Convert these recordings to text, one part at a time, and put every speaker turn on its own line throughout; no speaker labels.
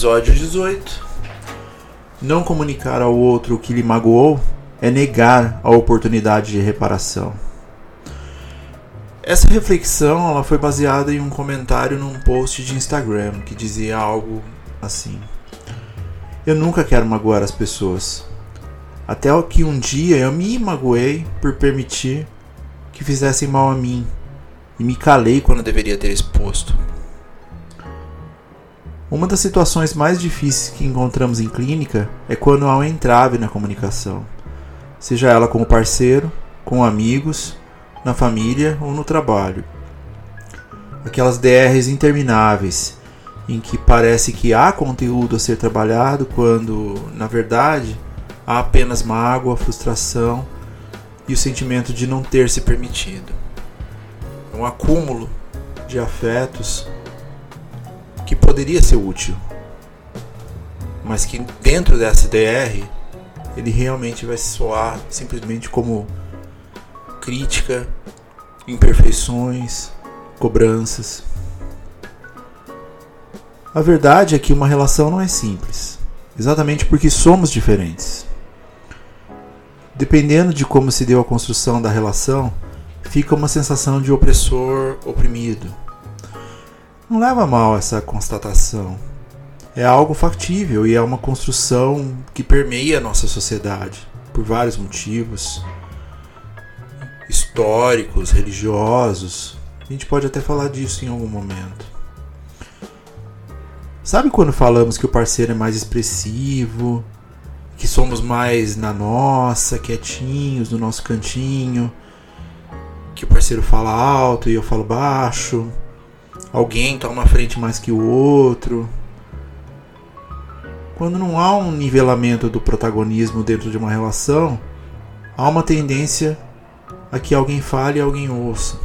Episódio 18 Não comunicar ao outro o que lhe magoou é negar a oportunidade de reparação. Essa reflexão ela foi baseada em um comentário num post de Instagram que dizia algo assim: Eu nunca quero magoar as pessoas. Até que um dia eu me magoei por permitir que fizessem mal a mim e me calei quando deveria ter exposto. Uma das situações mais difíceis que encontramos em clínica é quando há um entrave na comunicação seja ela com o parceiro, com amigos, na família ou no trabalho. Aquelas DRs intermináveis em que parece que há conteúdo a ser trabalhado quando, na verdade, há apenas mágoa, frustração e o sentimento de não ter se permitido. É um acúmulo de afetos que poderia ser útil, mas que dentro dessa DR ele realmente vai soar simplesmente como crítica, imperfeições, cobranças. A verdade é que uma relação não é simples, exatamente porque somos diferentes. Dependendo de como se deu a construção da relação, fica uma sensação de opressor oprimido. Não leva mal essa constatação é algo factível e é uma construção que permeia a nossa sociedade por vários motivos históricos, religiosos. A gente pode até falar disso em algum momento. Sabe quando falamos que o parceiro é mais expressivo, que somos mais na nossa, quietinhos, no nosso cantinho, que o parceiro fala alto e eu falo baixo, alguém toma frente mais que o outro, quando não há um nivelamento do protagonismo dentro de uma relação, há uma tendência a que alguém fale e alguém ouça.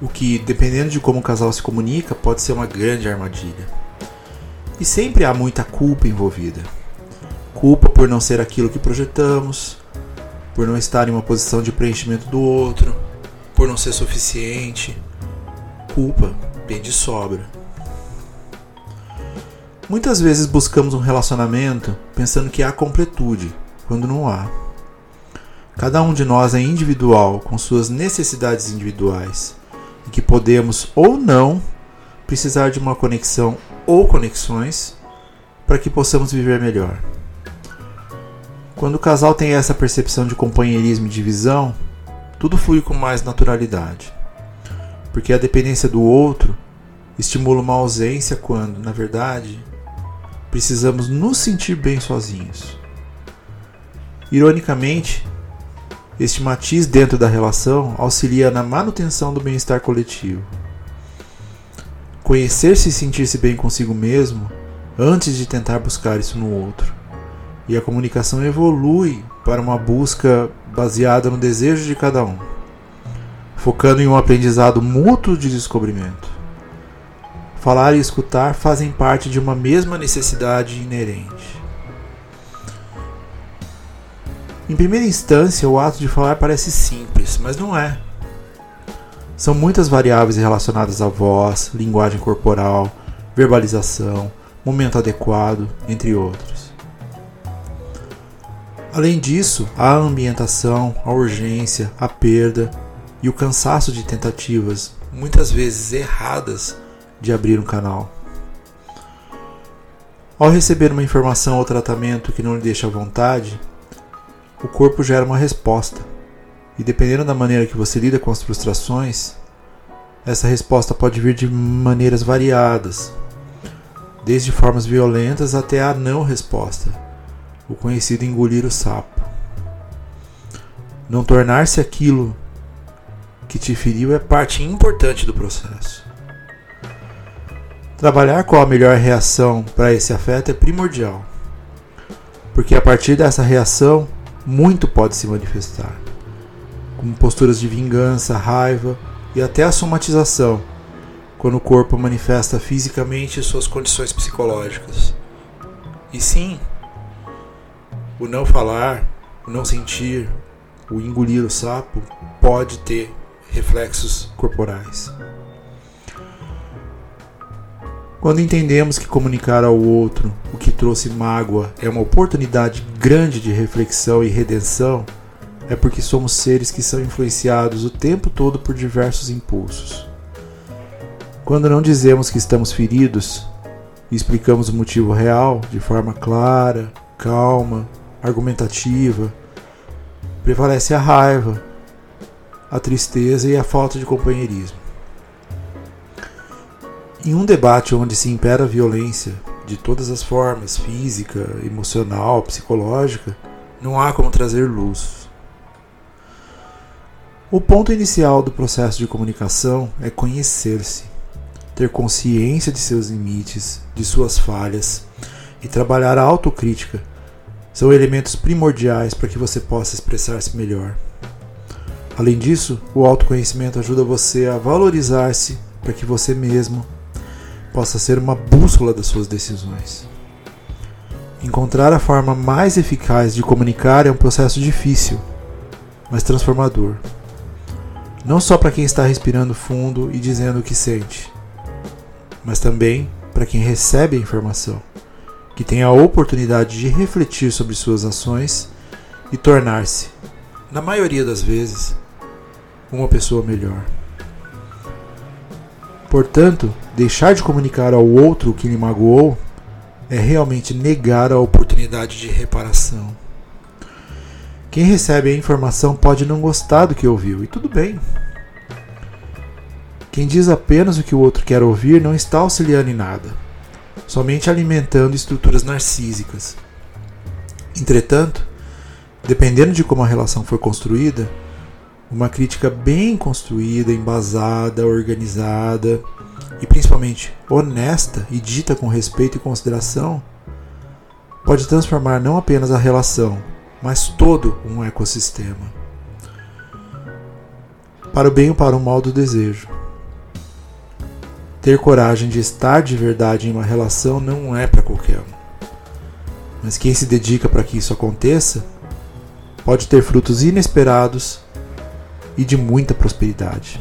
O que, dependendo de como o casal se comunica, pode ser uma grande armadilha. E sempre há muita culpa envolvida. Culpa por não ser aquilo que projetamos, por não estar em uma posição de preenchimento do outro, por não ser suficiente. Culpa bem de sobra. Muitas vezes buscamos um relacionamento pensando que há completude, quando não há. Cada um de nós é individual, com suas necessidades individuais, e que podemos ou não precisar de uma conexão ou conexões para que possamos viver melhor. Quando o casal tem essa percepção de companheirismo e divisão, tudo flui com mais naturalidade. Porque a dependência do outro estimula uma ausência quando, na verdade, precisamos nos sentir bem sozinhos. Ironicamente, este matiz dentro da relação auxilia na manutenção do bem-estar coletivo. Conhecer-se e sentir-se bem consigo mesmo antes de tentar buscar isso no outro. E a comunicação evolui para uma busca baseada no desejo de cada um, focando em um aprendizado mútuo de descobrimento. Falar e escutar fazem parte de uma mesma necessidade inerente. Em primeira instância, o ato de falar parece simples, mas não é. São muitas variáveis relacionadas à voz, linguagem corporal, verbalização, momento adequado, entre outros. Além disso, há a ambientação, a urgência, a perda e o cansaço de tentativas, muitas vezes erradas, de abrir um canal. Ao receber uma informação ou tratamento que não lhe deixa à vontade, o corpo gera uma resposta. E dependendo da maneira que você lida com as frustrações, essa resposta pode vir de maneiras variadas, desde formas violentas até a não resposta, o conhecido engolir o sapo. Não tornar-se aquilo que te feriu é parte importante do processo. Trabalhar qual a melhor reação para esse afeto é primordial, porque a partir dessa reação, muito pode se manifestar, como posturas de vingança, raiva e até a somatização, quando o corpo manifesta fisicamente suas condições psicológicas. E sim, o não falar, o não sentir, o engolir o sapo pode ter reflexos corporais. Quando entendemos que comunicar ao outro o que trouxe mágoa é uma oportunidade grande de reflexão e redenção, é porque somos seres que são influenciados o tempo todo por diversos impulsos. Quando não dizemos que estamos feridos e explicamos o motivo real de forma clara, calma, argumentativa, prevalece a raiva, a tristeza e a falta de companheirismo. Em um debate onde se impera a violência de todas as formas, física, emocional, psicológica, não há como trazer luz. O ponto inicial do processo de comunicação é conhecer-se, ter consciência de seus limites, de suas falhas e trabalhar a autocrítica. São elementos primordiais para que você possa expressar-se melhor. Além disso, o autoconhecimento ajuda você a valorizar-se para que você mesmo possa ser uma bússola das suas decisões. Encontrar a forma mais eficaz de comunicar é um processo difícil, mas transformador. Não só para quem está respirando fundo e dizendo o que sente, mas também para quem recebe a informação, que tem a oportunidade de refletir sobre suas ações e tornar-se, na maioria das vezes, uma pessoa melhor. Portanto, deixar de comunicar ao outro o que lhe magoou é realmente negar a oportunidade de reparação. Quem recebe a informação pode não gostar do que ouviu, e tudo bem. Quem diz apenas o que o outro quer ouvir não está auxiliando em nada, somente alimentando estruturas narcísicas. Entretanto, dependendo de como a relação foi construída, uma crítica bem construída, embasada, organizada e principalmente honesta e dita com respeito e consideração pode transformar não apenas a relação, mas todo um ecossistema. Para o bem ou para o mal do desejo. Ter coragem de estar de verdade em uma relação não é para qualquer um. Mas quem se dedica para que isso aconteça pode ter frutos inesperados e de muita prosperidade.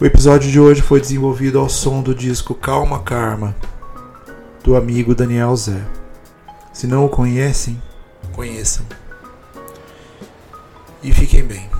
O episódio de hoje foi desenvolvido ao som do disco Calma Karma, do amigo Daniel Zé. Se não o conhecem, conheçam. E fiquem bem.